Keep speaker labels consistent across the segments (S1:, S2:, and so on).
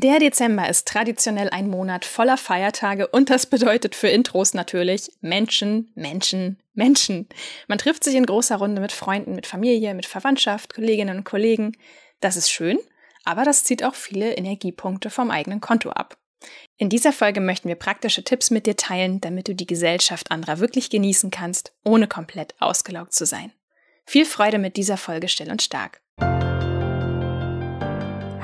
S1: Der Dezember ist traditionell ein Monat voller Feiertage und das bedeutet für Intros natürlich Menschen, Menschen, Menschen. Man trifft sich in großer Runde mit Freunden, mit Familie, mit Verwandtschaft, Kolleginnen und Kollegen. Das ist schön, aber das zieht auch viele Energiepunkte vom eigenen Konto ab. In dieser Folge möchten wir praktische Tipps mit dir teilen, damit du die Gesellschaft anderer wirklich genießen kannst, ohne komplett ausgelaugt zu sein. Viel Freude mit dieser Folge Still und Stark.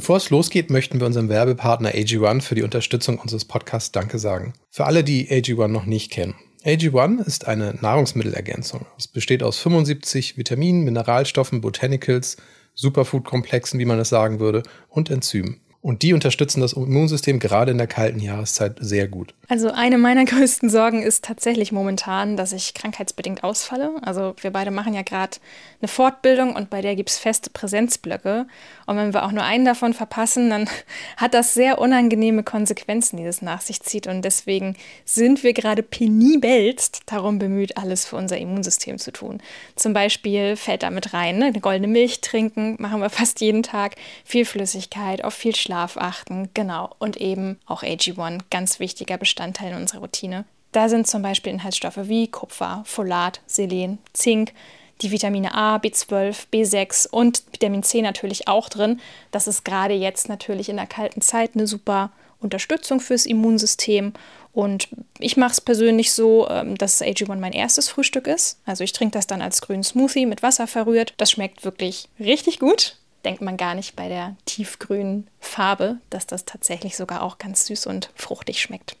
S2: Bevor es losgeht, möchten wir unserem Werbepartner AG1 für die Unterstützung unseres Podcasts Danke sagen. Für alle, die AG1 noch nicht kennen. AG1 ist eine Nahrungsmittelergänzung. Es besteht aus 75 Vitaminen, Mineralstoffen, Botanicals, Superfood-Komplexen, wie man es sagen würde, und Enzymen. Und die unterstützen das Immunsystem gerade in der kalten Jahreszeit sehr gut.
S1: Also eine meiner größten Sorgen ist tatsächlich momentan, dass ich krankheitsbedingt ausfalle. Also wir beide machen ja gerade eine Fortbildung und bei der gibt es feste Präsenzblöcke. Und wenn wir auch nur einen davon verpassen, dann hat das sehr unangenehme Konsequenzen, die das nach sich zieht. Und deswegen sind wir gerade penibelst darum bemüht, alles für unser Immunsystem zu tun. Zum Beispiel fällt da mit rein, ne? eine goldene Milch trinken, machen wir fast jeden Tag, viel Flüssigkeit, auf viel Schlaf Schlaf achten, genau. Und eben auch AG1, ganz wichtiger Bestandteil in unserer Routine. Da sind zum Beispiel Inhaltsstoffe wie Kupfer, Folat, Selen, Zink, die Vitamine A, B12, B6 und Vitamin C natürlich auch drin. Das ist gerade jetzt natürlich in der kalten Zeit eine super Unterstützung fürs Immunsystem. Und ich mache es persönlich so, ähm, dass AG1 mein erstes Frühstück ist. Also ich trinke das dann als grünen Smoothie mit Wasser verrührt. Das schmeckt wirklich richtig gut denkt man gar nicht bei der tiefgrünen Farbe, dass das tatsächlich sogar auch ganz süß und fruchtig schmeckt.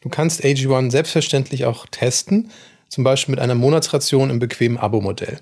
S2: Du kannst AG1 selbstverständlich auch testen, zum Beispiel mit einer Monatsration im bequemen Abo-Modell.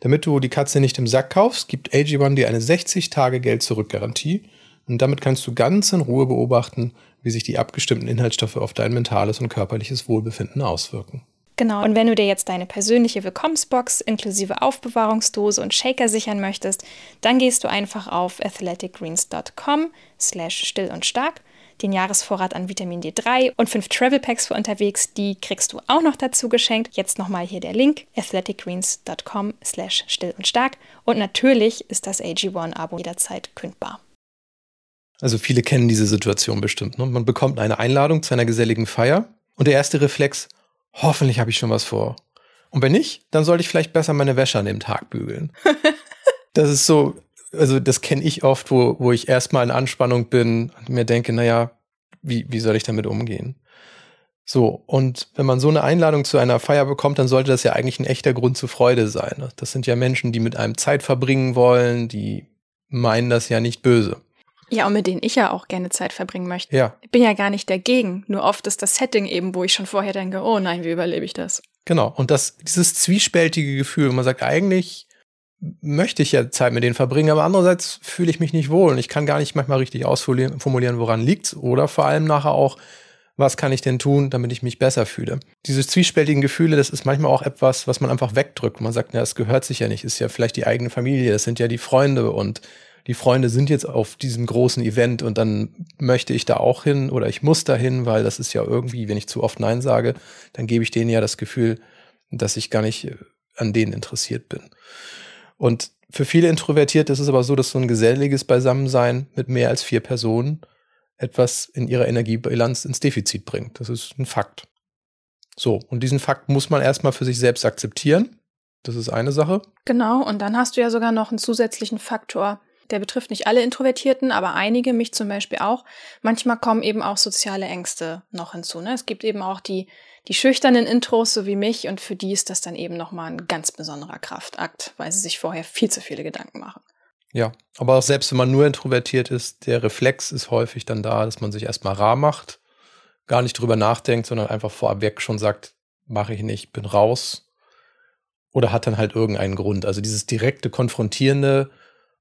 S2: Damit du die Katze nicht im Sack kaufst, gibt AG1 dir eine 60-Tage-Geld-Zurück-Garantie und damit kannst du ganz in Ruhe beobachten, wie sich die abgestimmten Inhaltsstoffe auf dein mentales und körperliches Wohlbefinden auswirken.
S1: Genau, und wenn du dir jetzt deine persönliche Willkommensbox inklusive Aufbewahrungsdose und Shaker sichern möchtest, dann gehst du einfach auf athleticgreens.com slash still und stark. Den Jahresvorrat an Vitamin D3 und fünf Travel Packs für unterwegs, die kriegst du auch noch dazu geschenkt. Jetzt nochmal hier der Link, athleticgreens.com slash still und stark. Und natürlich ist das AG1-Abo jederzeit kündbar.
S2: Also viele kennen diese Situation bestimmt. Ne? Man bekommt eine Einladung zu einer geselligen Feier und der erste Reflex, hoffentlich habe ich schon was vor. Und wenn nicht, dann sollte ich vielleicht besser meine Wäsche an dem Tag bügeln. das ist so, also das kenne ich oft, wo, wo ich erstmal in Anspannung bin und mir denke, naja, wie, wie soll ich damit umgehen? So, und wenn man so eine Einladung zu einer Feier bekommt, dann sollte das ja eigentlich ein echter Grund zur Freude sein. Das sind ja Menschen, die mit einem Zeit verbringen wollen, die meinen das ja nicht böse.
S1: Ja, und mit denen ich ja auch gerne Zeit verbringen möchte.
S2: Ja.
S1: Ich bin ja gar nicht dagegen. Nur oft ist das Setting eben, wo ich schon vorher denke, oh nein, wie überlebe ich das?
S2: Genau. Und das, dieses zwiespältige Gefühl, man sagt, eigentlich möchte ich ja Zeit mit denen verbringen, aber andererseits fühle ich mich nicht wohl und ich kann gar nicht manchmal richtig ausformulieren, woran liegt's oder vor allem nachher auch, was kann ich denn tun, damit ich mich besser fühle. Diese zwiespältigen Gefühle, das ist manchmal auch etwas, was man einfach wegdrückt. Man sagt, ja, es gehört sich ja nicht, ist ja vielleicht die eigene Familie, das sind ja die Freunde und die Freunde sind jetzt auf diesem großen Event und dann möchte ich da auch hin oder ich muss da hin, weil das ist ja irgendwie, wenn ich zu oft Nein sage, dann gebe ich denen ja das Gefühl, dass ich gar nicht äh, an denen interessiert bin. Und für viele Introvertierte ist es aber so, dass so ein geselliges Beisammensein mit mehr als vier Personen etwas in ihrer Energiebilanz ins Defizit bringt. Das ist ein Fakt. So, und diesen Fakt muss man erstmal für sich selbst akzeptieren. Das ist eine Sache.
S1: Genau, und dann hast du ja sogar noch einen zusätzlichen Faktor, der betrifft nicht alle Introvertierten, aber einige, mich zum Beispiel auch. Manchmal kommen eben auch soziale Ängste noch hinzu. Ne? Es gibt eben auch die, die schüchternen Intros, so wie mich, und für die ist das dann eben nochmal ein ganz besonderer Kraftakt, weil sie sich vorher viel zu viele Gedanken machen.
S2: Ja, aber auch selbst wenn man nur introvertiert ist, der Reflex ist häufig dann da, dass man sich erstmal rar macht, gar nicht drüber nachdenkt, sondern einfach vorab schon sagt, mache ich nicht, bin raus. Oder hat dann halt irgendeinen Grund. Also dieses direkte Konfrontierende,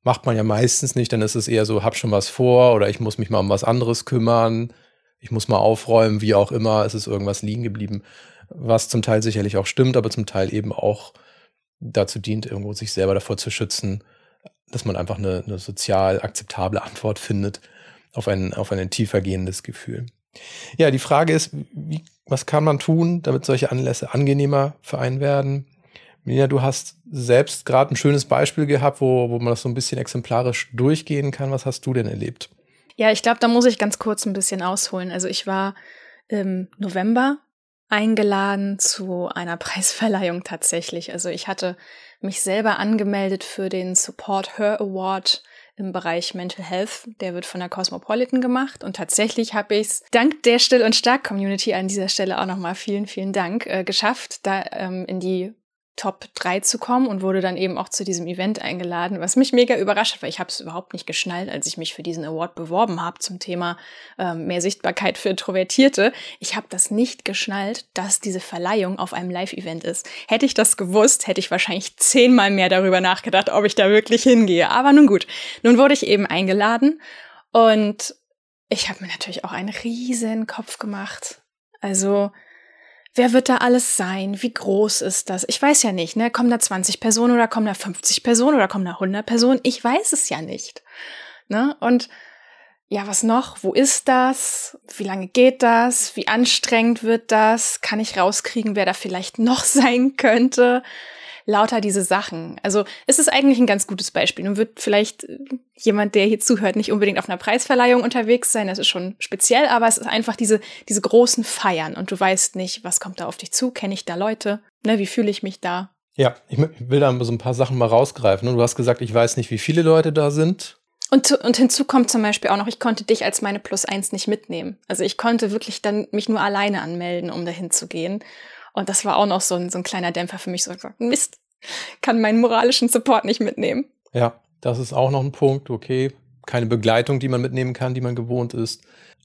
S2: macht man ja meistens nicht, dann ist es eher so, hab schon was vor oder ich muss mich mal um was anderes kümmern. ich muss mal aufräumen, wie auch immer, es ist irgendwas liegen geblieben, was zum Teil sicherlich auch stimmt, aber zum Teil eben auch dazu dient, irgendwo sich selber davor zu schützen, dass man einfach eine, eine sozial akzeptable Antwort findet auf ein, auf ein tiefer gehendes Gefühl. Ja, die Frage ist, wie, was kann man tun, damit solche Anlässe angenehmer für einen werden? Melina, du hast selbst gerade ein schönes Beispiel gehabt, wo, wo man das so ein bisschen exemplarisch durchgehen kann. Was hast du denn erlebt?
S1: Ja, ich glaube, da muss ich ganz kurz ein bisschen ausholen. Also ich war im November eingeladen zu einer Preisverleihung tatsächlich. Also ich hatte mich selber angemeldet für den Support Her Award im Bereich Mental Health. Der wird von der Cosmopolitan gemacht und tatsächlich habe ich es dank der Still und Stark Community an dieser Stelle auch nochmal vielen, vielen Dank äh, geschafft, da ähm, in die Top 3 zu kommen und wurde dann eben auch zu diesem Event eingeladen, was mich mega überrascht hat, weil ich habe es überhaupt nicht geschnallt, als ich mich für diesen Award beworben habe zum Thema ähm, mehr Sichtbarkeit für Introvertierte. Ich habe das nicht geschnallt, dass diese Verleihung auf einem Live-Event ist. Hätte ich das gewusst, hätte ich wahrscheinlich zehnmal mehr darüber nachgedacht, ob ich da wirklich hingehe. Aber nun gut, nun wurde ich eben eingeladen und ich habe mir natürlich auch einen riesen Kopf gemacht. Also Wer wird da alles sein? Wie groß ist das? Ich weiß ja nicht, ne? Kommen da 20 Personen oder kommen da 50 Personen oder kommen da 100 Personen? Ich weiß es ja nicht. Ne? Und ja, was noch? Wo ist das? Wie lange geht das? Wie anstrengend wird das? Kann ich rauskriegen, wer da vielleicht noch sein könnte? Lauter diese Sachen. Also es ist eigentlich ein ganz gutes Beispiel. Nun wird vielleicht äh, jemand, der hier zuhört, nicht unbedingt auf einer Preisverleihung unterwegs sein. Das ist schon speziell, aber es ist einfach diese, diese großen Feiern und du weißt nicht, was kommt da auf dich zu? Kenne ich da Leute? Ne, wie fühle ich mich da?
S2: Ja, ich will da so ein paar Sachen mal rausgreifen. Du hast gesagt, ich weiß nicht, wie viele Leute da sind.
S1: Und, und hinzu kommt zum Beispiel auch noch, ich konnte dich als meine Plus eins nicht mitnehmen. Also ich konnte wirklich dann mich nur alleine anmelden, um dahin zu gehen. Und das war auch noch so ein, so ein kleiner Dämpfer für mich. So gesagt, Mist, kann meinen moralischen Support nicht mitnehmen.
S2: Ja, das ist auch noch ein Punkt. Okay, keine Begleitung, die man mitnehmen kann, die man gewohnt ist.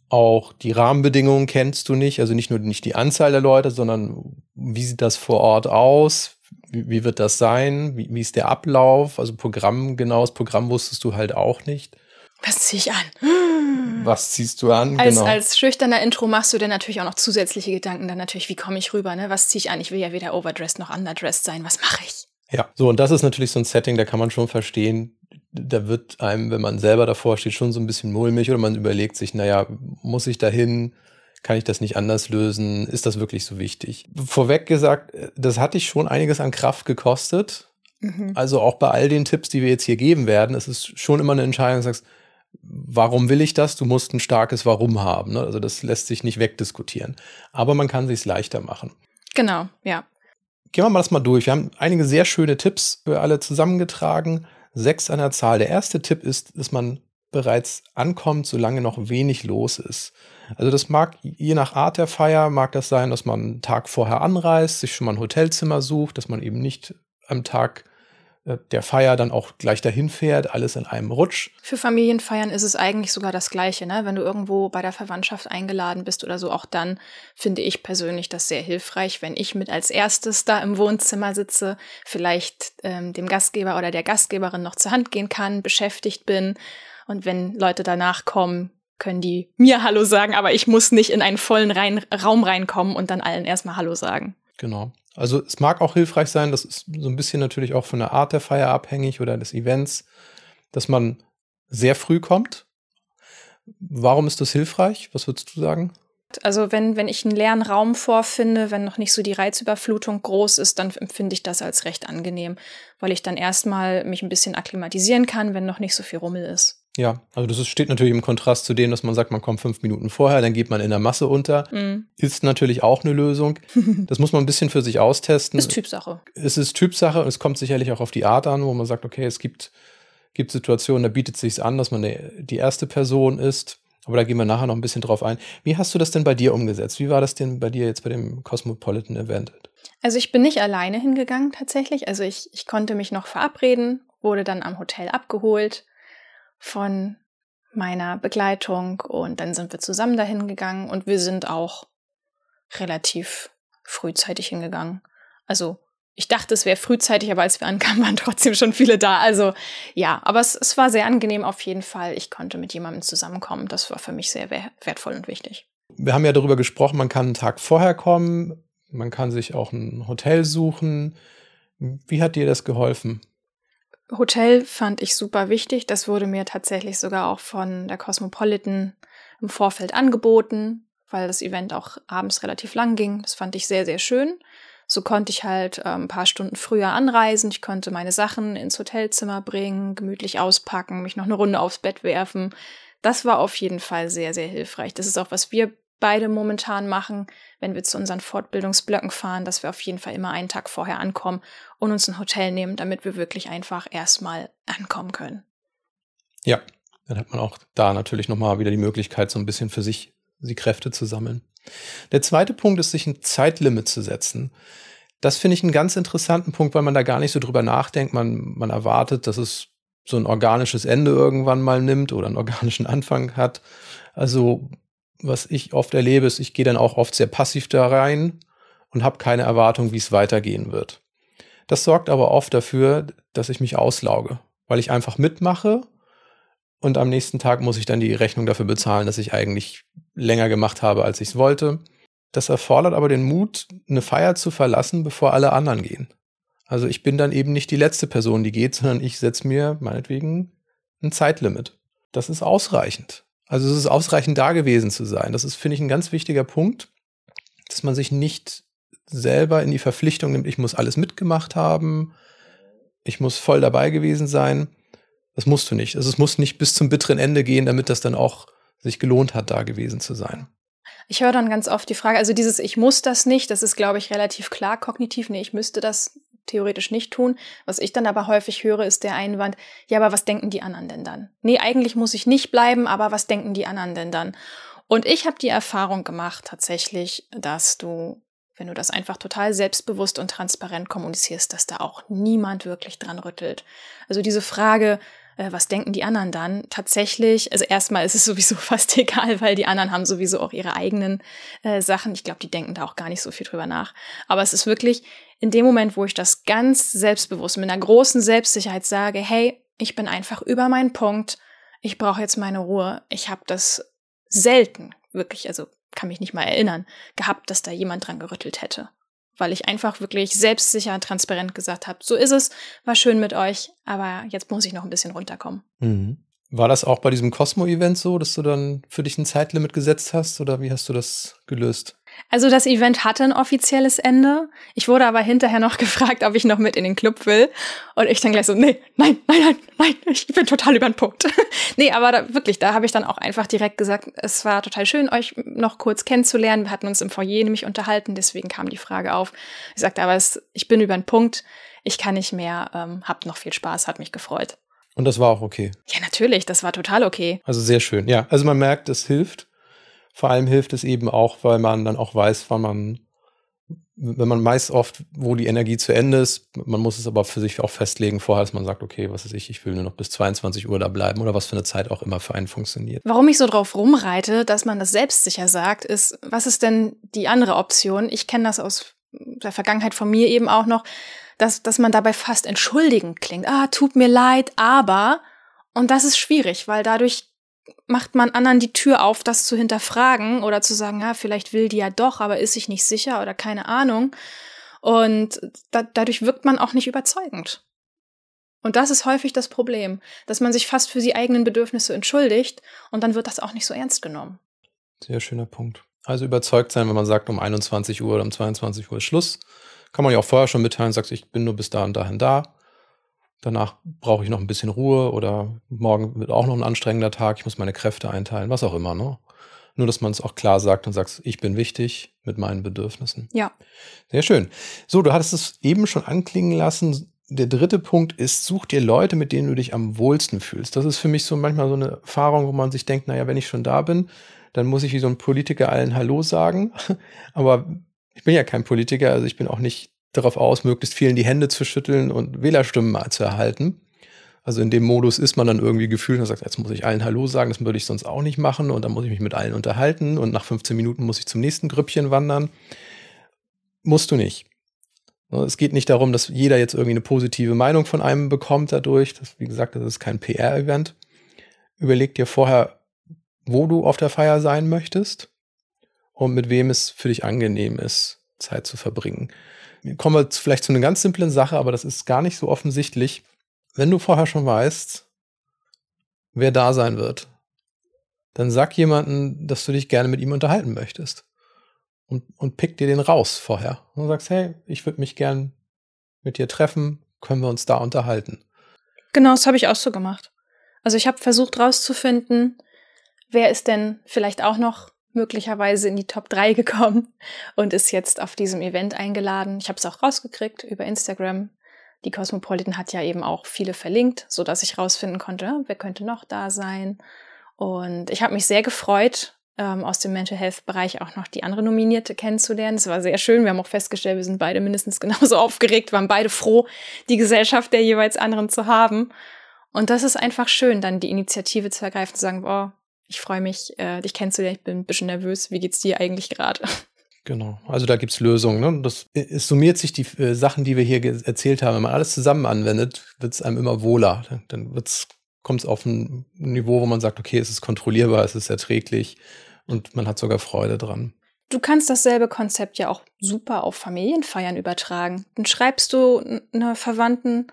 S2: Auch die Rahmenbedingungen kennst du nicht, also nicht nur nicht die Anzahl der Leute, sondern wie sieht das vor Ort aus? Wie, wie wird das sein? Wie, wie ist der Ablauf? Also Programm, genaues Programm wusstest du halt auch nicht.
S1: Was ziehe ich an?
S2: Was ziehst du an?
S1: Als, genau. als schüchterner Intro machst du dann natürlich auch noch zusätzliche Gedanken. Dann natürlich, wie komme ich rüber? Ne? Was ziehe ich an? Ich will ja weder overdressed noch underdressed sein. Was mache ich?
S2: Ja, so und das ist natürlich so ein Setting, da kann man schon verstehen, da wird einem, wenn man selber davor steht, schon so ein bisschen mulmig oder man überlegt sich, naja, muss ich dahin? Kann ich das nicht anders lösen? Ist das wirklich so wichtig? Vorweg gesagt, das hat dich schon einiges an Kraft gekostet. Mhm. Also auch bei all den Tipps, die wir jetzt hier geben werden, es ist schon immer eine Entscheidung, du sagst, warum will ich das? Du musst ein starkes Warum haben. Ne? Also das lässt sich nicht wegdiskutieren. Aber man kann sich leichter machen.
S1: Genau, ja.
S2: Gehen wir mal das mal durch. Wir haben einige sehr schöne Tipps für alle zusammengetragen. Sechs an der Zahl. Der erste Tipp ist, dass man bereits ankommt, solange noch wenig los ist. Also das mag, je nach Art der Feier, mag das sein, dass man einen Tag vorher anreist, sich schon mal ein Hotelzimmer sucht, dass man eben nicht am Tag der Feier dann auch gleich dahin fährt, alles in einem Rutsch.
S1: Für Familienfeiern ist es eigentlich sogar das Gleiche, ne? Wenn du irgendwo bei der Verwandtschaft eingeladen bist oder so, auch dann finde ich persönlich das sehr hilfreich, wenn ich mit als erstes da im Wohnzimmer sitze, vielleicht ähm, dem Gastgeber oder der Gastgeberin noch zur Hand gehen kann, beschäftigt bin und wenn Leute danach kommen, können die mir Hallo sagen, aber ich muss nicht in einen vollen rein Raum reinkommen und dann allen erstmal Hallo sagen.
S2: Genau. Also es mag auch hilfreich sein, das ist so ein bisschen natürlich auch von der Art der Feier abhängig oder des Events, dass man sehr früh kommt. Warum ist das hilfreich? Was würdest du sagen?
S1: Also wenn, wenn ich einen leeren Raum vorfinde, wenn noch nicht so die Reizüberflutung groß ist, dann empfinde ich das als recht angenehm, weil ich dann erstmal mich ein bisschen akklimatisieren kann, wenn noch nicht so viel Rummel ist.
S2: Ja, also das steht natürlich im Kontrast zu dem, dass man sagt, man kommt fünf Minuten vorher, dann geht man in der Masse unter. Mhm. Ist natürlich auch eine Lösung. Das muss man ein bisschen für sich austesten.
S1: Ist Typsache.
S2: Es ist Typsache und es kommt sicherlich auch auf die Art an, wo man sagt, okay, es gibt, gibt Situationen, da bietet es sich an, dass man die erste Person ist. Aber da gehen wir nachher noch ein bisschen drauf ein. Wie hast du das denn bei dir umgesetzt? Wie war das denn bei dir jetzt bei dem Cosmopolitan Event?
S1: Also ich bin nicht alleine hingegangen tatsächlich. Also ich, ich konnte mich noch verabreden, wurde dann am Hotel abgeholt von meiner Begleitung und dann sind wir zusammen dahin gegangen und wir sind auch relativ frühzeitig hingegangen. Also ich dachte, es wäre frühzeitig, aber als wir ankamen, waren trotzdem schon viele da. Also ja, aber es, es war sehr angenehm auf jeden Fall. Ich konnte mit jemandem zusammenkommen. Das war für mich sehr wertvoll und wichtig.
S2: Wir haben ja darüber gesprochen, man kann einen Tag vorher kommen, man kann sich auch ein Hotel suchen. Wie hat dir das geholfen?
S1: Hotel fand ich super wichtig. Das wurde mir tatsächlich sogar auch von der Cosmopolitan im Vorfeld angeboten, weil das Event auch abends relativ lang ging. Das fand ich sehr, sehr schön. So konnte ich halt äh, ein paar Stunden früher anreisen. Ich konnte meine Sachen ins Hotelzimmer bringen, gemütlich auspacken, mich noch eine Runde aufs Bett werfen. Das war auf jeden Fall sehr, sehr hilfreich. Das ist auch, was wir beide momentan machen, wenn wir zu unseren Fortbildungsblöcken fahren, dass wir auf jeden Fall immer einen Tag vorher ankommen und uns ein Hotel nehmen, damit wir wirklich einfach erstmal ankommen können.
S2: Ja, dann hat man auch da natürlich nochmal wieder die Möglichkeit, so ein bisschen für sich die Kräfte zu sammeln. Der zweite Punkt ist, sich ein Zeitlimit zu setzen. Das finde ich einen ganz interessanten Punkt, weil man da gar nicht so drüber nachdenkt. Man, man erwartet, dass es so ein organisches Ende irgendwann mal nimmt oder einen organischen Anfang hat. Also was ich oft erlebe, ist, ich gehe dann auch oft sehr passiv da rein und habe keine Erwartung, wie es weitergehen wird. Das sorgt aber oft dafür, dass ich mich auslauge, weil ich einfach mitmache und am nächsten Tag muss ich dann die Rechnung dafür bezahlen, dass ich eigentlich länger gemacht habe, als ich es wollte. Das erfordert aber den Mut, eine Feier zu verlassen, bevor alle anderen gehen. Also ich bin dann eben nicht die letzte Person, die geht, sondern ich setze mir meinetwegen ein Zeitlimit. Das ist ausreichend. Also es ist ausreichend da gewesen zu sein. Das ist, finde ich, ein ganz wichtiger Punkt, dass man sich nicht selber in die Verpflichtung nimmt, ich muss alles mitgemacht haben, ich muss voll dabei gewesen sein. Das musst du nicht. Also es muss nicht bis zum bitteren Ende gehen, damit das dann auch sich gelohnt hat, da gewesen zu sein.
S1: Ich höre dann ganz oft die Frage, also dieses Ich muss das nicht, das ist, glaube ich, relativ klar kognitiv. Nee, ich müsste das theoretisch nicht tun. Was ich dann aber häufig höre, ist der Einwand, ja, aber was denken die anderen denn dann? Nee, eigentlich muss ich nicht bleiben, aber was denken die anderen denn dann? Und ich habe die Erfahrung gemacht tatsächlich, dass du, wenn du das einfach total selbstbewusst und transparent kommunizierst, dass da auch niemand wirklich dran rüttelt. Also diese Frage, was denken die anderen dann? Tatsächlich, also erstmal ist es sowieso fast egal, weil die anderen haben sowieso auch ihre eigenen äh, Sachen. Ich glaube, die denken da auch gar nicht so viel drüber nach. Aber es ist wirklich in dem Moment, wo ich das ganz selbstbewusst mit einer großen Selbstsicherheit sage, hey, ich bin einfach über meinen Punkt, ich brauche jetzt meine Ruhe. Ich habe das selten, wirklich, also kann mich nicht mal erinnern, gehabt, dass da jemand dran gerüttelt hätte weil ich einfach wirklich selbstsicher und transparent gesagt habe, so ist es, war schön mit euch, aber jetzt muss ich noch ein bisschen runterkommen.
S2: Mhm. War das auch bei diesem Cosmo-Event so, dass du dann für dich ein Zeitlimit gesetzt hast oder wie hast du das gelöst?
S1: Also das Event hatte ein offizielles Ende. Ich wurde aber hinterher noch gefragt, ob ich noch mit in den Club will. Und ich dann gleich so, nee, nein, nein, nein, nein, ich bin total über den Punkt. nee, aber da, wirklich, da habe ich dann auch einfach direkt gesagt, es war total schön, euch noch kurz kennenzulernen. Wir hatten uns im Foyer nämlich unterhalten, deswegen kam die Frage auf. Ich sagte aber, es, ich bin über den Punkt, ich kann nicht mehr, ähm, habt noch viel Spaß, hat mich gefreut.
S2: Und das war auch okay.
S1: Ja, natürlich, das war total okay.
S2: Also sehr schön. Ja, also man merkt, es hilft. Vor allem hilft es eben auch, weil man dann auch weiß, wann man, wenn man meist oft, wo die Energie zu Ende ist, man muss es aber für sich auch festlegen vorher, dass man sagt, okay, was ist ich, ich will nur noch bis 22 Uhr da bleiben oder was für eine Zeit auch immer für einen funktioniert.
S1: Warum ich so drauf rumreite, dass man das selbstsicher sagt, ist, was ist denn die andere Option? Ich kenne das aus der Vergangenheit von mir eben auch noch, dass, dass man dabei fast entschuldigend klingt. Ah, tut mir leid, aber. Und das ist schwierig, weil dadurch macht man anderen die Tür auf, das zu hinterfragen oder zu sagen, ja, vielleicht will die ja doch, aber ist sich nicht sicher oder keine Ahnung. Und da, dadurch wirkt man auch nicht überzeugend. Und das ist häufig das Problem, dass man sich fast für die eigenen Bedürfnisse entschuldigt und dann wird das auch nicht so ernst genommen.
S2: Sehr schöner Punkt. Also überzeugt sein, wenn man sagt, um 21 Uhr oder um 22 Uhr ist Schluss. Kann man ja auch vorher schon mitteilen, sagst, ich bin nur bis da und dahin da. Danach brauche ich noch ein bisschen Ruhe oder morgen wird auch noch ein anstrengender Tag, ich muss meine Kräfte einteilen, was auch immer, ne? Nur, dass man es auch klar sagt und sagt, ich bin wichtig mit meinen Bedürfnissen.
S1: Ja.
S2: Sehr schön. So, du hattest es eben schon anklingen lassen. Der dritte Punkt ist, such dir Leute, mit denen du dich am wohlsten fühlst. Das ist für mich so manchmal so eine Erfahrung, wo man sich denkt, naja, wenn ich schon da bin, dann muss ich wie so ein Politiker allen Hallo sagen. Aber ich bin ja kein Politiker, also ich bin auch nicht darauf aus, möglichst vielen die Hände zu schütteln und Wählerstimmen zu erhalten. Also in dem Modus ist man dann irgendwie gefühlt und sagt, jetzt muss ich allen Hallo sagen, das würde ich sonst auch nicht machen und dann muss ich mich mit allen unterhalten und nach 15 Minuten muss ich zum nächsten Grüppchen wandern. Musst du nicht. Es geht nicht darum, dass jeder jetzt irgendwie eine positive Meinung von einem bekommt dadurch. Das, wie gesagt, das ist kein PR-Event. Überleg dir vorher, wo du auf der Feier sein möchtest und mit wem es für dich angenehm ist, Zeit zu verbringen. Kommen wir vielleicht zu einer ganz simplen Sache, aber das ist gar nicht so offensichtlich. Wenn du vorher schon weißt, wer da sein wird, dann sag jemanden, dass du dich gerne mit ihm unterhalten möchtest. Und, und pick dir den raus vorher. Und sagst, hey, ich würde mich gern mit dir treffen, können wir uns da unterhalten.
S1: Genau, das habe ich auch so gemacht. Also ich habe versucht rauszufinden, wer ist denn vielleicht auch noch möglicherweise in die Top 3 gekommen und ist jetzt auf diesem Event eingeladen. Ich habe es auch rausgekriegt über Instagram. Die Cosmopolitan hat ja eben auch viele verlinkt, so dass ich rausfinden konnte, wer könnte noch da sein. Und ich habe mich sehr gefreut, ähm, aus dem Mental Health Bereich auch noch die andere Nominierte kennenzulernen. Es war sehr schön. Wir haben auch festgestellt, wir sind beide mindestens genauso aufgeregt, waren beide froh, die Gesellschaft der jeweils anderen zu haben. Und das ist einfach schön, dann die Initiative zu ergreifen, zu sagen, boah, ich freue mich, äh, dich kennenzulernen, ich bin ein bisschen nervös. Wie geht's dir eigentlich gerade?
S2: Genau, also da gibt's Lösungen. Ne? Das es summiert sich die äh, Sachen, die wir hier erzählt haben. Wenn man alles zusammen anwendet, wird's einem immer wohler. Dann wird's, kommt's auf ein Niveau, wo man sagt, okay, es ist kontrollierbar, es ist erträglich und man hat sogar Freude dran.
S1: Du kannst dasselbe Konzept ja auch super auf Familienfeiern übertragen. Dann schreibst du einer Verwandten,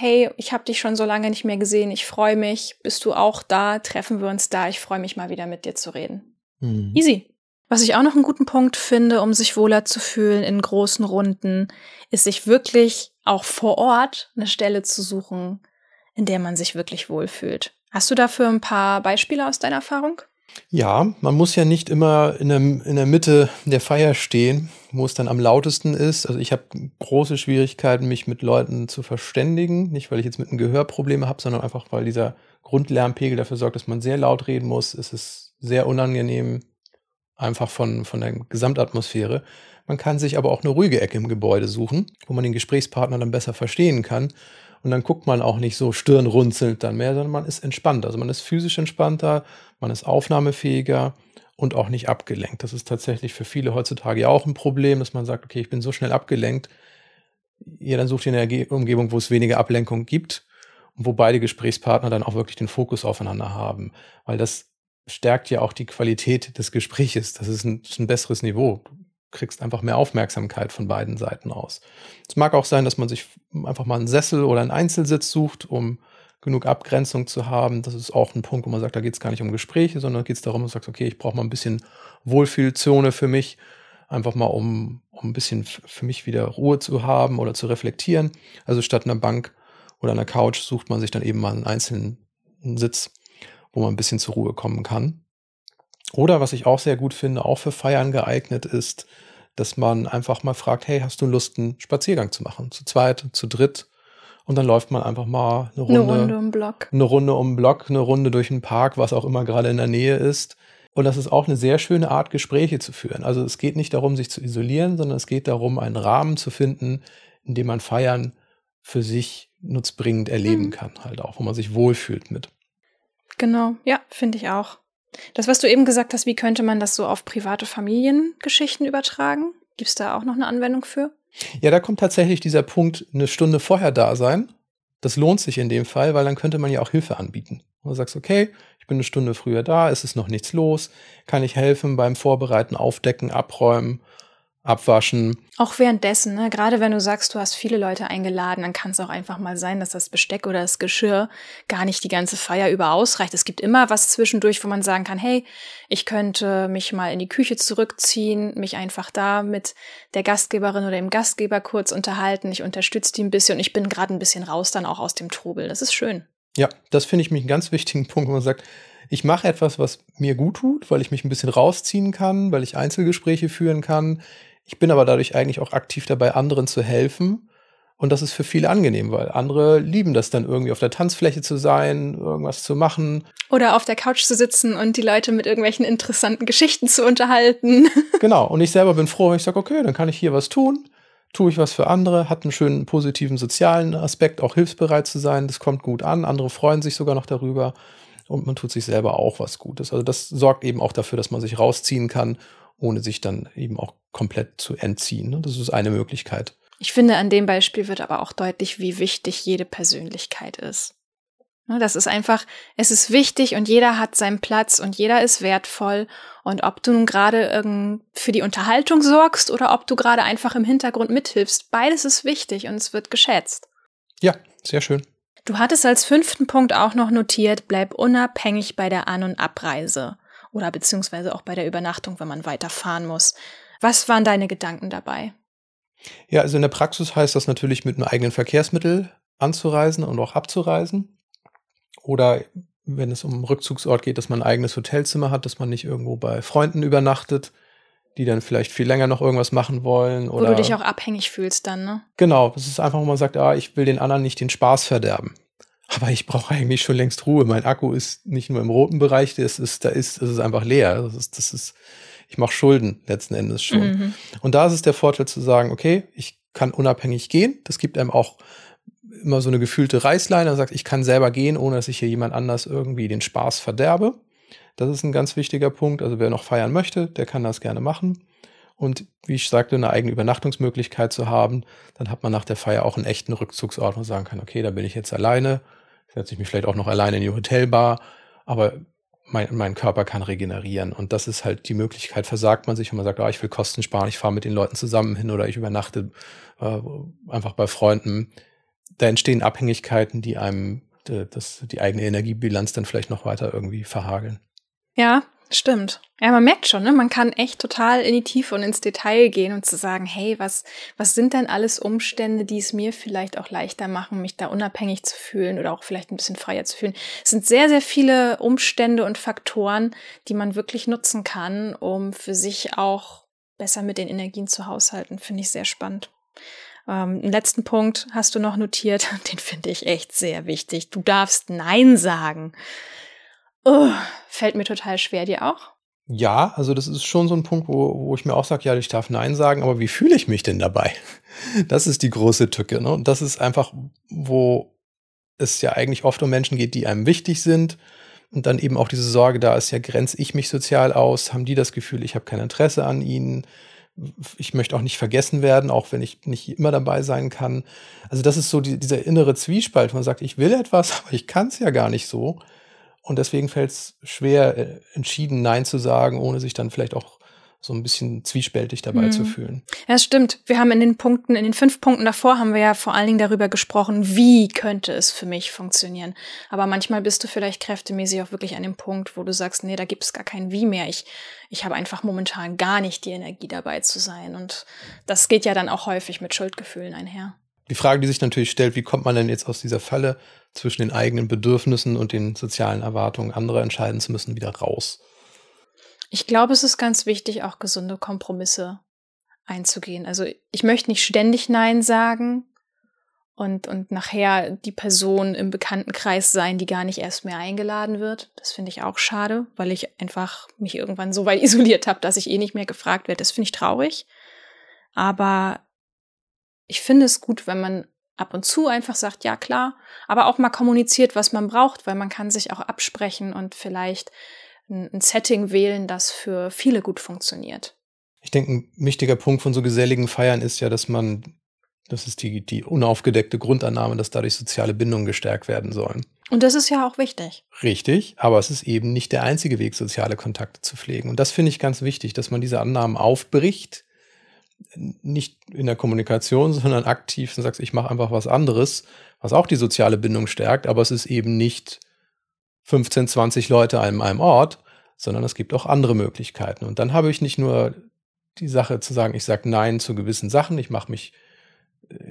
S1: hey, ich habe dich schon so lange nicht mehr gesehen, ich freue mich, bist du auch da, treffen wir uns da, ich freue mich mal wieder mit dir zu reden. Mhm. Easy. Was ich auch noch einen guten Punkt finde, um sich wohler zu fühlen in großen Runden, ist sich wirklich auch vor Ort eine Stelle zu suchen, in der man sich wirklich wohlfühlt. Hast du dafür ein paar Beispiele aus deiner Erfahrung?
S2: Ja, man muss ja nicht immer in der, in der Mitte der Feier stehen, wo es dann am lautesten ist. Also ich habe große Schwierigkeiten, mich mit Leuten zu verständigen. Nicht, weil ich jetzt mit einem Gehör Probleme habe, sondern einfach, weil dieser Grundlärmpegel dafür sorgt, dass man sehr laut reden muss. Es ist sehr unangenehm, einfach von, von der Gesamtatmosphäre. Man kann sich aber auch eine ruhige Ecke im Gebäude suchen, wo man den Gesprächspartner dann besser verstehen kann. Und dann guckt man auch nicht so stirnrunzelnd dann mehr, sondern man ist entspannt. Also man ist physisch entspannter, man ist aufnahmefähiger und auch nicht abgelenkt. Das ist tatsächlich für viele heutzutage ja auch ein Problem, dass man sagt, okay, ich bin so schnell abgelenkt. Ja, dann sucht ihr eine Umgebung, wo es weniger Ablenkung gibt und wo beide Gesprächspartner dann auch wirklich den Fokus aufeinander haben. Weil das stärkt ja auch die Qualität des Gespräches. Das ist ein, das ist ein besseres Niveau kriegst einfach mehr Aufmerksamkeit von beiden Seiten aus. Es mag auch sein, dass man sich einfach mal einen Sessel oder einen Einzelsitz sucht, um genug Abgrenzung zu haben. Das ist auch ein Punkt, wo man sagt, da geht es gar nicht um Gespräche, sondern geht es darum, dass man sagt, okay, ich brauche mal ein bisschen Wohlfühlzone für mich, einfach mal um, um ein bisschen für mich wieder Ruhe zu haben oder zu reflektieren. Also statt einer Bank oder einer Couch sucht man sich dann eben mal einen einzelnen Sitz, wo man ein bisschen zur Ruhe kommen kann. Oder was ich auch sehr gut finde, auch für Feiern geeignet ist, dass man einfach mal fragt, hey, hast du Lust, einen Spaziergang zu machen? Zu zweit, zu dritt. Und dann läuft man einfach mal eine Runde,
S1: eine Runde um Block.
S2: Eine Runde um Block, eine Runde durch den Park, was auch immer gerade in der Nähe ist. Und das ist auch eine sehr schöne Art, Gespräche zu führen. Also es geht nicht darum, sich zu isolieren, sondern es geht darum, einen Rahmen zu finden, in dem man Feiern für sich nutzbringend erleben mhm. kann, halt auch, wo man sich wohlfühlt mit.
S1: Genau, ja, finde ich auch. Das, was du eben gesagt hast, wie könnte man das so auf private Familiengeschichten übertragen? Gibt es da auch noch eine Anwendung für?
S2: Ja, da kommt tatsächlich dieser Punkt, eine Stunde vorher da sein. Das lohnt sich in dem Fall, weil dann könnte man ja auch Hilfe anbieten. Du sagst, okay, ich bin eine Stunde früher da, es ist noch nichts los, kann ich helfen beim Vorbereiten, Aufdecken, Abräumen abwaschen.
S1: Auch währenddessen, ne? gerade wenn du sagst, du hast viele Leute eingeladen, dann kann es auch einfach mal sein, dass das Besteck oder das Geschirr gar nicht die ganze Feier über ausreicht. Es gibt immer was zwischendurch, wo man sagen kann, hey, ich könnte mich mal in die Küche zurückziehen, mich einfach da mit der Gastgeberin oder dem Gastgeber kurz unterhalten. Ich unterstütze die ein bisschen und ich bin gerade ein bisschen raus dann auch aus dem Trubel. Das ist schön.
S2: Ja, das finde ich mich einen ganz wichtigen Punkt, wo man sagt, ich mache etwas, was mir gut tut, weil ich mich ein bisschen rausziehen kann, weil ich Einzelgespräche führen kann. Ich bin aber dadurch eigentlich auch aktiv dabei, anderen zu helfen. Und das ist für viele angenehm, weil andere lieben das dann irgendwie auf der Tanzfläche zu sein, irgendwas zu machen.
S1: Oder auf der Couch zu sitzen und die Leute mit irgendwelchen interessanten Geschichten zu unterhalten.
S2: genau. Und ich selber bin froh, wenn ich sage, okay, dann kann ich hier was tun. Tue ich was für andere, hat einen schönen positiven sozialen Aspekt, auch hilfsbereit zu sein. Das kommt gut an. Andere freuen sich sogar noch darüber. Und man tut sich selber auch was Gutes. Also das sorgt eben auch dafür, dass man sich rausziehen kann ohne sich dann eben auch komplett zu entziehen. Ne? Das ist eine Möglichkeit.
S1: Ich finde, an dem Beispiel wird aber auch deutlich, wie wichtig jede Persönlichkeit ist. Ne, das ist einfach, es ist wichtig und jeder hat seinen Platz und jeder ist wertvoll. Und ob du nun gerade für die Unterhaltung sorgst oder ob du gerade einfach im Hintergrund mithilfst, beides ist wichtig und es wird geschätzt.
S2: Ja, sehr schön.
S1: Du hattest als fünften Punkt auch noch notiert, bleib unabhängig bei der An- und Abreise oder beziehungsweise auch bei der Übernachtung, wenn man weiterfahren muss. Was waren deine Gedanken dabei?
S2: Ja, also in der Praxis heißt das natürlich mit einem eigenen Verkehrsmittel anzureisen und auch abzureisen. Oder wenn es um einen Rückzugsort geht, dass man ein eigenes Hotelzimmer hat, dass man nicht irgendwo bei Freunden übernachtet, die dann vielleicht viel länger noch irgendwas machen wollen. Oder
S1: Wo du dich auch abhängig fühlst dann, ne?
S2: Genau, es ist einfach, wo man sagt, ah, ich will den anderen nicht den Spaß verderben. Aber ich brauche eigentlich schon längst Ruhe. Mein Akku ist nicht nur im roten Bereich, das ist, da ist, es ist einfach leer. Das ist, das ist, ich mache Schulden letzten Endes schon. Mhm. Und da ist es der Vorteil zu sagen, okay, ich kann unabhängig gehen. Das gibt einem auch immer so eine gefühlte Reißleine, sagt, ich kann selber gehen, ohne dass ich hier jemand anders irgendwie den Spaß verderbe. Das ist ein ganz wichtiger Punkt. Also wer noch feiern möchte, der kann das gerne machen. Und wie ich sagte, eine eigene Übernachtungsmöglichkeit zu haben, dann hat man nach der Feier auch einen echten Rückzugsort, wo man sagen kann, okay, da bin ich jetzt alleine, setze ich mich vielleicht auch noch alleine in die Hotelbar, aber mein, mein Körper kann regenerieren. Und das ist halt die Möglichkeit, versagt man sich und man sagt, ah, ich will Kosten sparen, ich fahre mit den Leuten zusammen hin oder ich übernachte äh, einfach bei Freunden da entstehen Abhängigkeiten, die einem das, die eigene Energiebilanz dann vielleicht noch weiter irgendwie verhageln.
S1: Ja, stimmt. Ja, man merkt schon, ne? man kann echt total in die Tiefe und ins Detail gehen und zu sagen, hey, was, was sind denn alles Umstände, die es mir vielleicht auch leichter machen, mich da unabhängig zu fühlen oder auch vielleicht ein bisschen freier zu fühlen. Es sind sehr, sehr viele Umstände und Faktoren, die man wirklich nutzen kann, um für sich auch besser mit den Energien zu haushalten. Finde ich sehr spannend. Ähm, einen letzten Punkt hast du noch notiert, den finde ich echt sehr wichtig. Du darfst Nein sagen. Oh, fällt mir total schwer, dir auch?
S2: Ja, also das ist schon so ein Punkt, wo, wo ich mir auch sage, ja, ich darf Nein sagen, aber wie fühle ich mich denn dabei? Das ist die große Tücke. Ne? Und das ist einfach, wo es ja eigentlich oft um Menschen geht, die einem wichtig sind. Und dann eben auch diese Sorge da ist, ja, grenze ich mich sozial aus? Haben die das Gefühl, ich habe kein Interesse an ihnen? ich möchte auch nicht vergessen werden, auch wenn ich nicht immer dabei sein kann. Also das ist so die, dieser innere Zwiespalt, wo man sagt, ich will etwas, aber ich kann es ja gar nicht so. Und deswegen fällt es schwer, äh, entschieden Nein zu sagen, ohne sich dann vielleicht auch so ein bisschen zwiespältig dabei mhm. zu fühlen.
S1: Ja, das stimmt. Wir haben in den Punkten, in den fünf Punkten davor haben wir ja vor allen Dingen darüber gesprochen, wie könnte es für mich funktionieren. Aber manchmal bist du vielleicht kräftemäßig auch wirklich an dem Punkt, wo du sagst, nee, da gibt es gar kein Wie mehr. Ich, ich habe einfach momentan gar nicht die Energie dabei zu sein. Und das geht ja dann auch häufig mit Schuldgefühlen einher.
S2: Die Frage, die sich natürlich stellt, wie kommt man denn jetzt aus dieser Falle zwischen den eigenen Bedürfnissen und den sozialen Erwartungen anderer entscheiden zu müssen, wieder raus?
S1: Ich glaube, es ist ganz wichtig, auch gesunde Kompromisse einzugehen. Also ich möchte nicht ständig Nein sagen und, und nachher die Person im Bekanntenkreis sein, die gar nicht erst mehr eingeladen wird. Das finde ich auch schade, weil ich einfach mich irgendwann so weit isoliert habe, dass ich eh nicht mehr gefragt werde. Das finde ich traurig. Aber ich finde es gut, wenn man ab und zu einfach sagt, ja klar, aber auch mal kommuniziert, was man braucht, weil man kann sich auch absprechen und vielleicht ein Setting wählen, das für viele gut funktioniert.
S2: Ich denke, ein wichtiger Punkt von so geselligen Feiern ist ja, dass man, das ist die, die unaufgedeckte Grundannahme, dass dadurch soziale Bindungen gestärkt werden sollen.
S1: Und das ist ja auch wichtig.
S2: Richtig, aber es ist eben nicht der einzige Weg, soziale Kontakte zu pflegen. Und das finde ich ganz wichtig, dass man diese Annahmen aufbricht, nicht in der Kommunikation, sondern aktiv und sagt, ich mache einfach was anderes, was auch die soziale Bindung stärkt, aber es ist eben nicht 15, 20 Leute an einem Ort, sondern es gibt auch andere Möglichkeiten. Und dann habe ich nicht nur die Sache zu sagen, ich sage Nein zu gewissen Sachen, ich mache mich,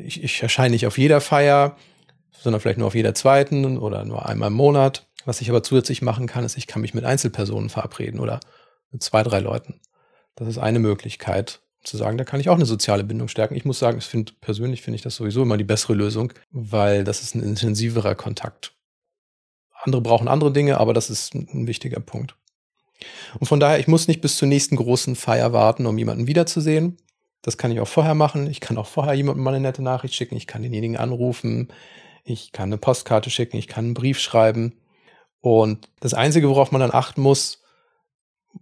S2: ich, ich erscheine nicht auf jeder Feier, sondern vielleicht nur auf jeder zweiten oder nur einmal im Monat. Was ich aber zusätzlich machen kann, ist, ich kann mich mit Einzelpersonen verabreden oder mit zwei, drei Leuten. Das ist eine Möglichkeit, zu sagen, da kann ich auch eine soziale Bindung stärken. Ich muss sagen, ich finde persönlich finde ich das sowieso immer die bessere Lösung, weil das ist ein intensiverer Kontakt. Andere brauchen andere Dinge, aber das ist ein wichtiger Punkt. Und von daher, ich muss nicht bis zur nächsten großen Feier warten, um jemanden wiederzusehen. Das kann ich auch vorher machen. Ich kann auch vorher jemandem mal eine nette Nachricht schicken. Ich kann denjenigen anrufen. Ich kann eine Postkarte schicken. Ich kann einen Brief schreiben. Und das Einzige, worauf man dann achten muss,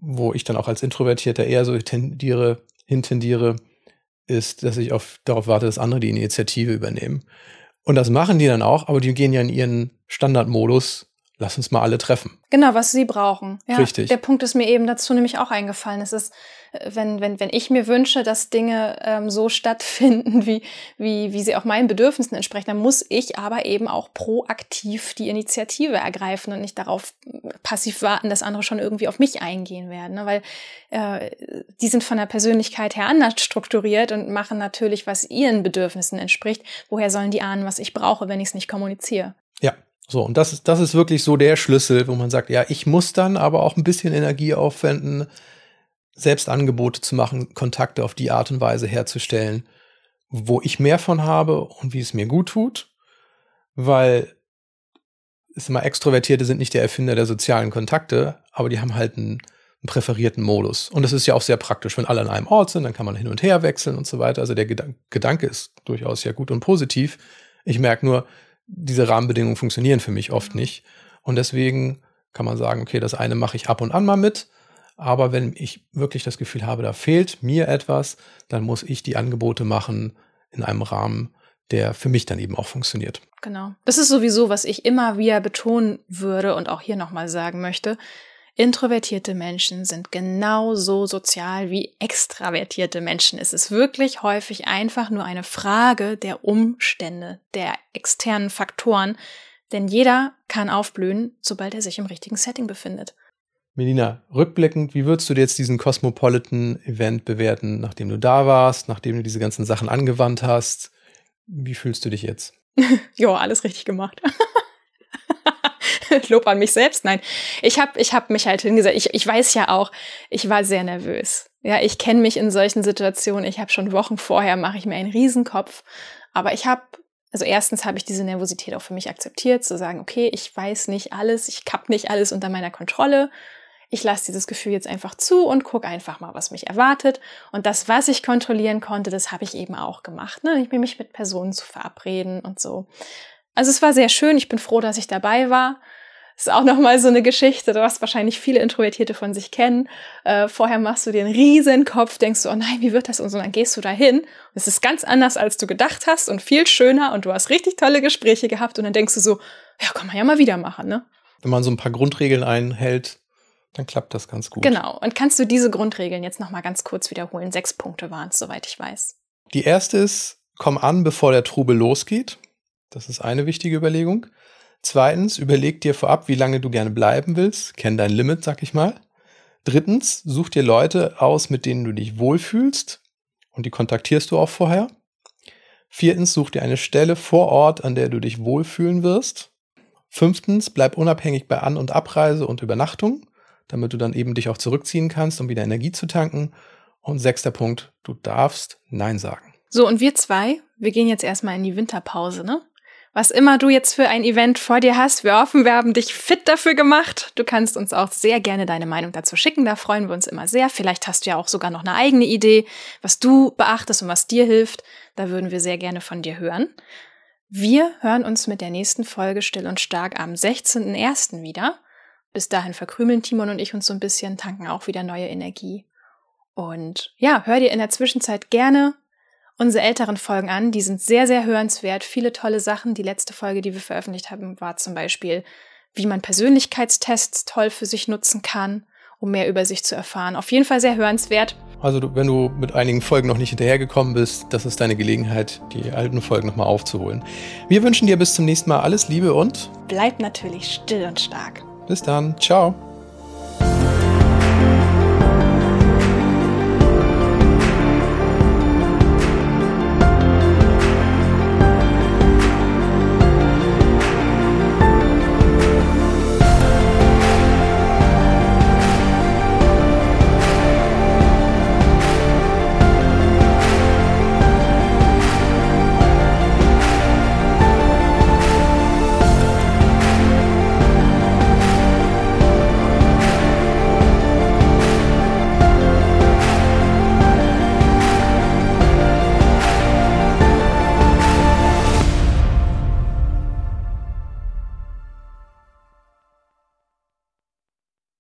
S2: wo ich dann auch als Introvertierter eher so tendiere, hintendiere, ist, dass ich auf, darauf warte, dass andere die Initiative übernehmen. Und das machen die dann auch, aber die gehen ja in ihren Standardmodus, lass uns mal alle treffen.
S1: Genau, was sie brauchen.
S2: Ja, Richtig.
S1: Der Punkt ist mir eben dazu nämlich auch eingefallen. Es ist, äh, wenn, wenn, wenn ich mir wünsche, dass Dinge ähm, so stattfinden, wie, wie, wie sie auch meinen Bedürfnissen entsprechen, dann muss ich aber eben auch proaktiv die Initiative ergreifen und nicht darauf passiv warten, dass andere schon irgendwie auf mich eingehen werden. Ne? Weil äh, die sind von der Persönlichkeit her anders strukturiert und machen natürlich, was ihren Bedürfnissen entspricht. Woher sollen die ahnen, was ich brauche, wenn ich es nicht kommuniziere?
S2: Ja, so, und das ist, das ist wirklich so der Schlüssel, wo man sagt, ja, ich muss dann aber auch ein bisschen Energie aufwenden, selbst Angebote zu machen, Kontakte auf die Art und Weise herzustellen, wo ich mehr von habe und wie es mir gut tut, weil ist immer Extrovertierte sind nicht der Erfinder der sozialen Kontakte, aber die haben halt einen, einen präferierten Modus. Und das ist ja auch sehr praktisch, wenn alle an einem Ort sind, dann kann man hin und her wechseln und so weiter. Also der Gedanke ist durchaus ja gut und positiv. Ich merke nur, diese Rahmenbedingungen funktionieren für mich oft nicht. Und deswegen kann man sagen, okay, das eine mache ich ab und an mal mit. Aber wenn ich wirklich das Gefühl habe, da fehlt mir etwas, dann muss ich die Angebote machen in einem Rahmen, der für mich dann eben auch funktioniert.
S1: Genau. Das ist sowieso, was ich immer wieder betonen würde und auch hier nochmal sagen möchte. Introvertierte Menschen sind genauso sozial wie extravertierte Menschen. Es ist wirklich häufig einfach nur eine Frage der Umstände, der externen Faktoren, denn jeder kann aufblühen, sobald er sich im richtigen Setting befindet.
S2: Melina, rückblickend, wie würdest du jetzt diesen Cosmopolitan-Event bewerten, nachdem du da warst, nachdem du diese ganzen Sachen angewandt hast? Wie fühlst du dich jetzt?
S1: jo, alles richtig gemacht. Lob an mich selbst. Nein, ich habe ich hab mich halt hingesetzt. Ich, ich weiß ja auch, ich war sehr nervös. Ja, ich kenne mich in solchen Situationen. Ich habe schon Wochen vorher, mache ich mir einen Riesenkopf. Aber ich habe, also erstens habe ich diese Nervosität auch für mich akzeptiert, zu sagen, okay, ich weiß nicht alles, ich habe nicht alles unter meiner Kontrolle. Ich lasse dieses Gefühl jetzt einfach zu und gucke einfach mal, was mich erwartet. Und das, was ich kontrollieren konnte, das habe ich eben auch gemacht. Ne? Ich bin mich mit Personen zu verabreden und so. Also es war sehr schön. Ich bin froh, dass ich dabei war. Das ist auch nochmal so eine Geschichte, was wahrscheinlich viele Introvertierte von sich kennen. Äh, vorher machst du dir einen riesen Kopf, denkst du, oh nein, wie wird das und so, und dann gehst du dahin. Und es ist ganz anders, als du gedacht hast und viel schöner und du hast richtig tolle Gespräche gehabt und dann denkst du so, ja, kann man ja mal wieder machen, ne?
S2: Wenn man so ein paar Grundregeln einhält, dann klappt das ganz gut.
S1: Genau. Und kannst du diese Grundregeln jetzt nochmal ganz kurz wiederholen? Sechs Punkte waren es, soweit ich weiß.
S2: Die erste ist, komm an, bevor der Trubel losgeht. Das ist eine wichtige Überlegung. Zweitens, überleg dir vorab, wie lange du gerne bleiben willst. Kenn dein Limit, sag ich mal. Drittens, such dir Leute aus, mit denen du dich wohlfühlst. Und die kontaktierst du auch vorher. Viertens, such dir eine Stelle vor Ort, an der du dich wohlfühlen wirst. Fünftens, bleib unabhängig bei An- und Abreise und Übernachtung, damit du dann eben dich auch zurückziehen kannst, um wieder Energie zu tanken. Und sechster Punkt, du darfst Nein sagen.
S1: So, und wir zwei, wir gehen jetzt erstmal in die Winterpause, ne? Was immer du jetzt für ein Event vor dir hast. Wir hoffen, wir haben dich fit dafür gemacht. Du kannst uns auch sehr gerne deine Meinung dazu schicken. Da freuen wir uns immer sehr. Vielleicht hast du ja auch sogar noch eine eigene Idee, was du beachtest und was dir hilft. Da würden wir sehr gerne von dir hören. Wir hören uns mit der nächsten Folge Still und Stark am 16.01. wieder. Bis dahin verkrümeln Timon und ich uns so ein bisschen, tanken auch wieder neue Energie. Und ja, hör dir in der Zwischenzeit gerne unsere älteren Folgen an. Die sind sehr, sehr hörenswert. Viele tolle Sachen. Die letzte Folge, die wir veröffentlicht haben, war zum Beispiel, wie man Persönlichkeitstests toll für sich nutzen kann, um mehr über sich zu erfahren. Auf jeden Fall sehr hörenswert.
S2: Also wenn du mit einigen Folgen noch nicht hinterhergekommen bist, das ist deine Gelegenheit, die alten Folgen nochmal aufzuholen. Wir wünschen dir bis zum nächsten Mal alles Liebe und
S1: bleib natürlich still und stark.
S2: Bis dann. Ciao.